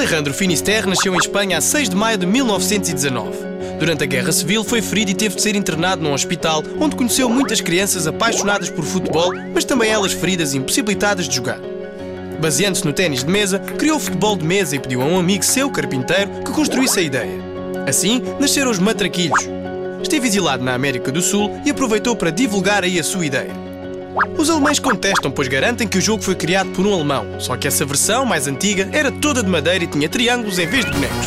Alejandro Finisterre nasceu em Espanha a 6 de maio de 1919. Durante a Guerra Civil foi ferido e teve de ser internado num hospital onde conheceu muitas crianças apaixonadas por futebol, mas também elas feridas e impossibilitadas de jogar. Baseando-se no ténis de mesa, criou o futebol de mesa e pediu a um amigo seu, carpinteiro, que construísse a ideia. Assim, nasceram os matraquilhos. Esteve exilado na América do Sul e aproveitou para divulgar aí a sua ideia. Os alemães contestam, pois garantem que o jogo foi criado por um alemão, só que essa versão, mais antiga, era toda de madeira e tinha triângulos em vez de bonecos.